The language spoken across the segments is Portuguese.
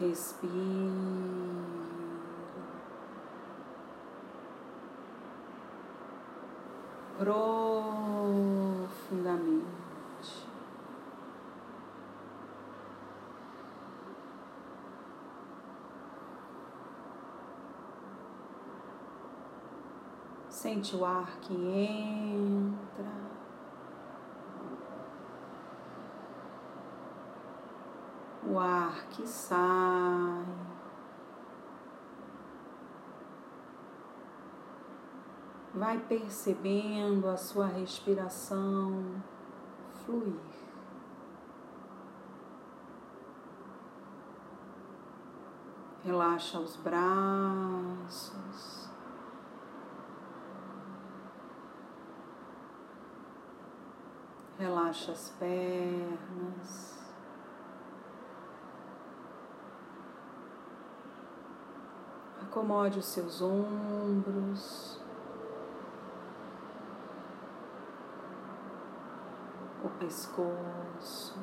Respire. profundamente. Sente o ar que entra. O ar que sai. vai percebendo a sua respiração fluir. Relaxa os braços. Relaxa as pernas. Acomode os seus ombros. pescoço.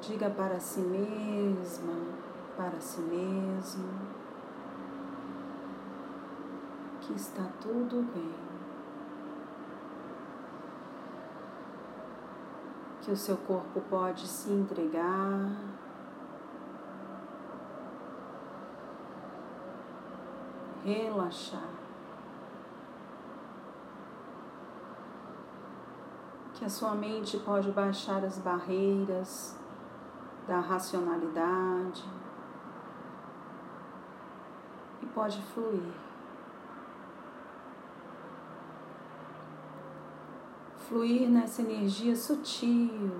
Diga para si mesma, para si mesmo, que está tudo bem. Que o seu corpo pode se entregar relaxar. que a sua mente pode baixar as barreiras da racionalidade e pode fluir. Fluir nessa energia sutil,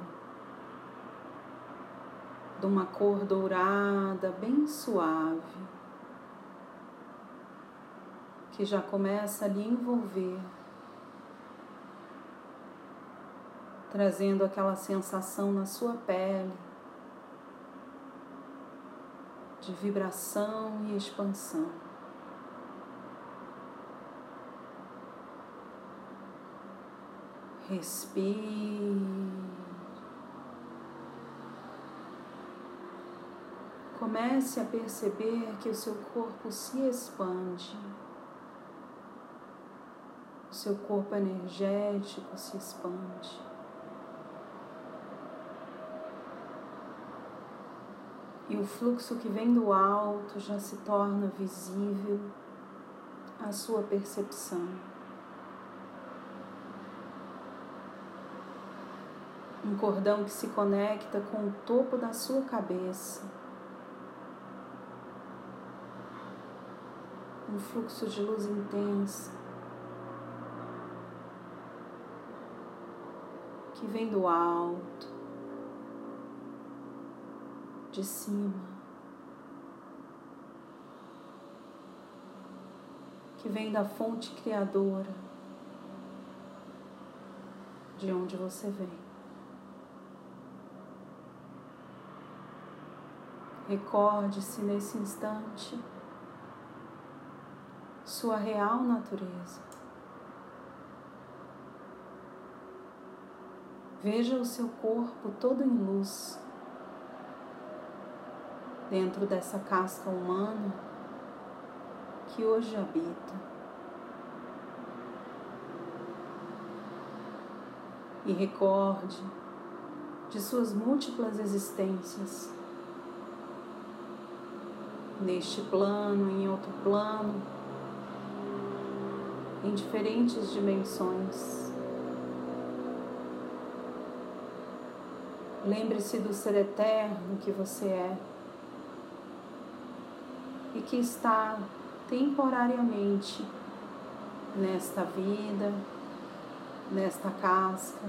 de uma cor dourada, bem suave, que já começa a lhe envolver. trazendo aquela sensação na sua pele de vibração e expansão. Respire. Comece a perceber que o seu corpo se expande. O seu corpo energético se expande. e o fluxo que vem do alto já se torna visível à sua percepção. Um cordão que se conecta com o topo da sua cabeça. Um fluxo de luz intensa que vem do alto de cima, que vem da fonte criadora, de onde você vem. Recorde-se nesse instante sua real natureza. Veja o seu corpo todo em luz dentro dessa casca humana que hoje habita. E recorde de suas múltiplas existências, neste plano, em outro plano, em diferentes dimensões. Lembre-se do ser eterno que você é e que está temporariamente nesta vida, nesta casca,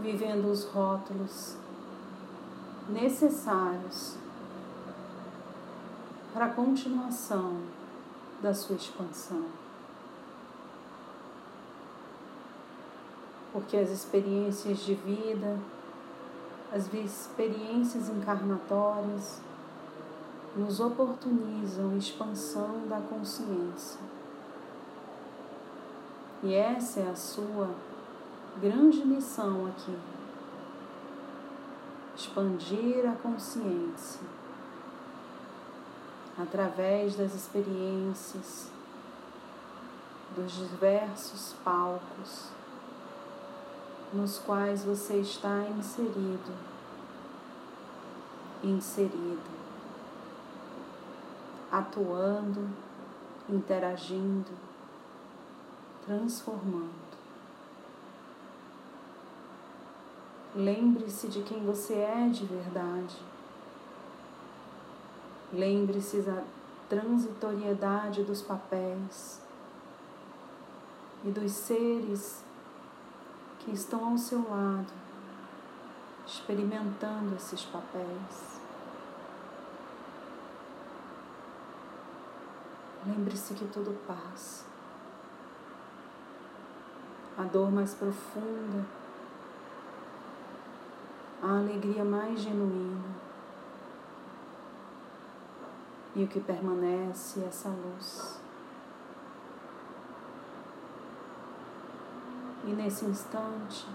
vivendo os rótulos necessários para a continuação da sua expansão. Porque as experiências de vida, as experiências encarnatórias, nos oportunizam expansão da consciência. E essa é a sua grande missão aqui: expandir a consciência através das experiências dos diversos palcos nos quais você está inserido, inserido, atuando, interagindo, transformando. Lembre-se de quem você é de verdade. Lembre-se da transitoriedade dos papéis e dos seres que estão ao seu lado, experimentando esses papéis. Lembre-se que tudo passa. A dor mais profunda, a alegria mais genuína. E o que permanece é essa luz. E nesse instante,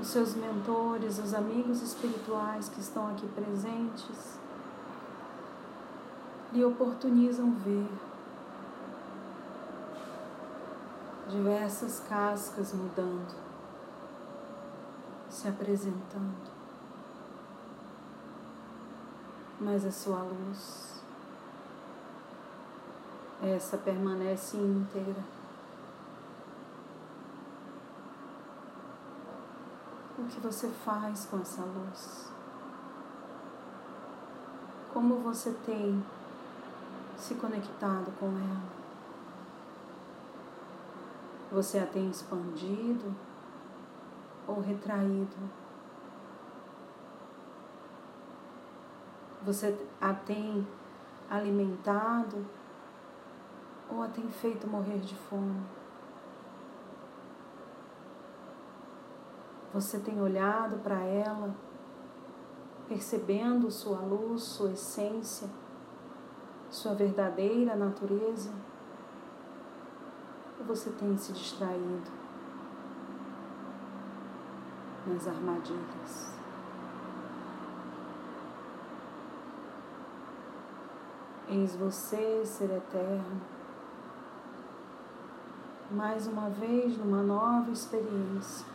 os seus mentores, os amigos espirituais que estão aqui presentes, lhe oportunizam ver diversas cascas mudando, se apresentando, mas a sua luz, essa permanece íntegra. o que você faz com essa luz. Como você tem se conectado com ela. Você a tem expandido ou retraído? Você a tem alimentado ou a tem feito morrer de fome? Você tem olhado para ela, percebendo sua luz, sua essência, sua verdadeira natureza? Ou você tem se distraído nas armadilhas? Eis você, ser eterno, mais uma vez numa nova experiência.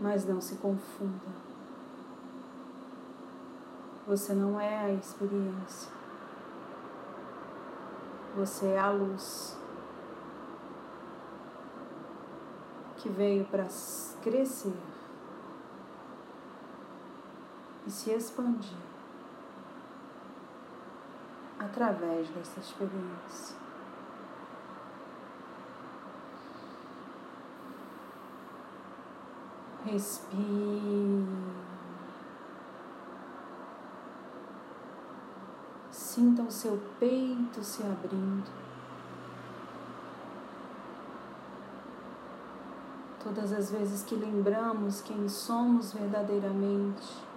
Mas não se confunda. Você não é a experiência. Você é a luz que veio para crescer e se expandir através dessa experiência. Respire. Sinta o seu peito se abrindo. Todas as vezes que lembramos quem somos verdadeiramente,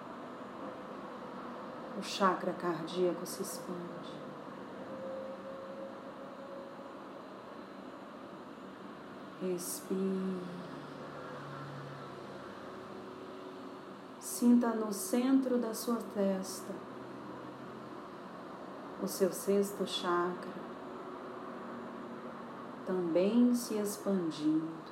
o chakra cardíaco se expande. Respire. Sinta no centro da sua testa o seu sexto chakra também se expandindo.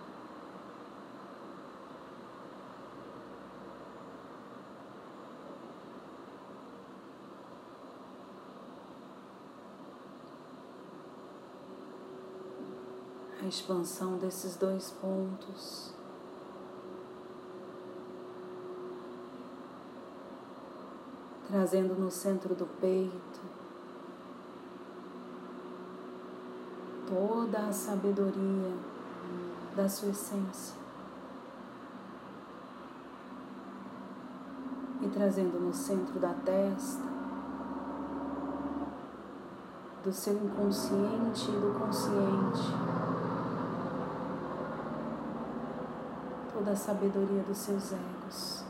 A expansão desses dois pontos. Trazendo no centro do peito toda a sabedoria da sua essência. E trazendo no centro da testa do seu inconsciente e do consciente toda a sabedoria dos seus egos.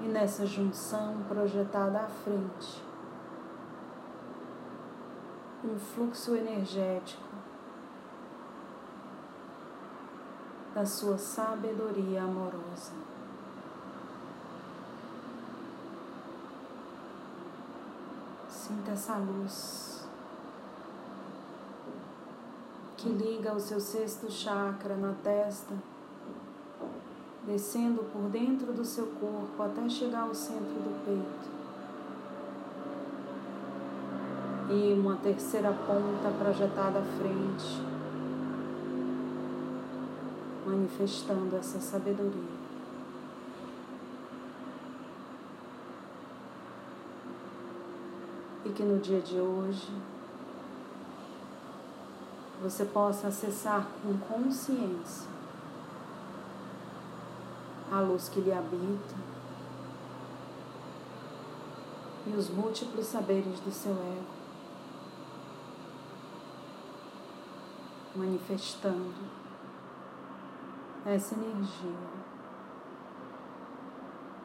e nessa junção projetada à frente, um fluxo energético da sua sabedoria amorosa. Sinta essa luz que liga o seu sexto chakra na testa, descendo por dentro do seu corpo até chegar ao centro do peito. E uma terceira ponta projetada à frente, manifestando essa sabedoria. E que no dia de hoje você possa acessar com consciência a luz que lhe habita e os múltiplos saberes do seu ego, manifestando essa energia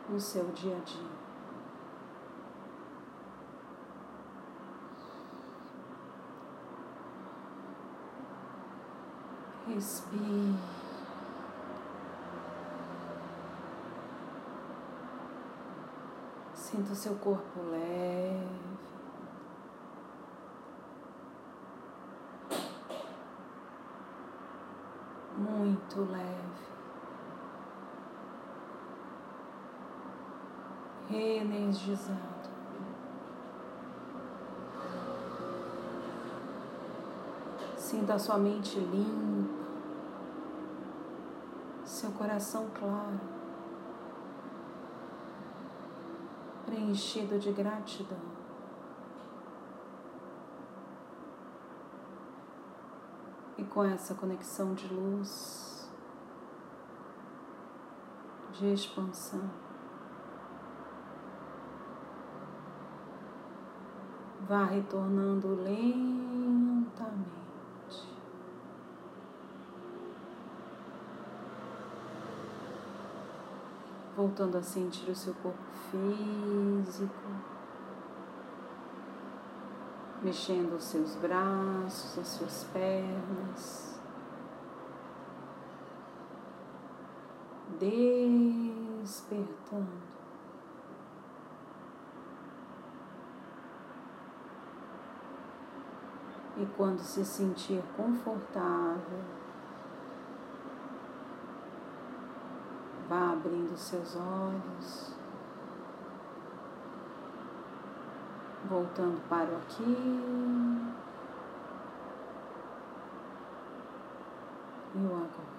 no seu dia a dia. Respire. Sinta o seu corpo leve. Muito leve. Reenergizado. Sinta a sua mente limpa, seu coração claro, preenchido de gratidão. E com essa conexão de luz, de expansão, vá retornando lentamente. Voltando a sentir o seu corpo físico, mexendo os seus braços, as suas pernas, despertando. E quando se sentir confortável, Vá abrindo seus olhos, voltando para o aqui e o agora.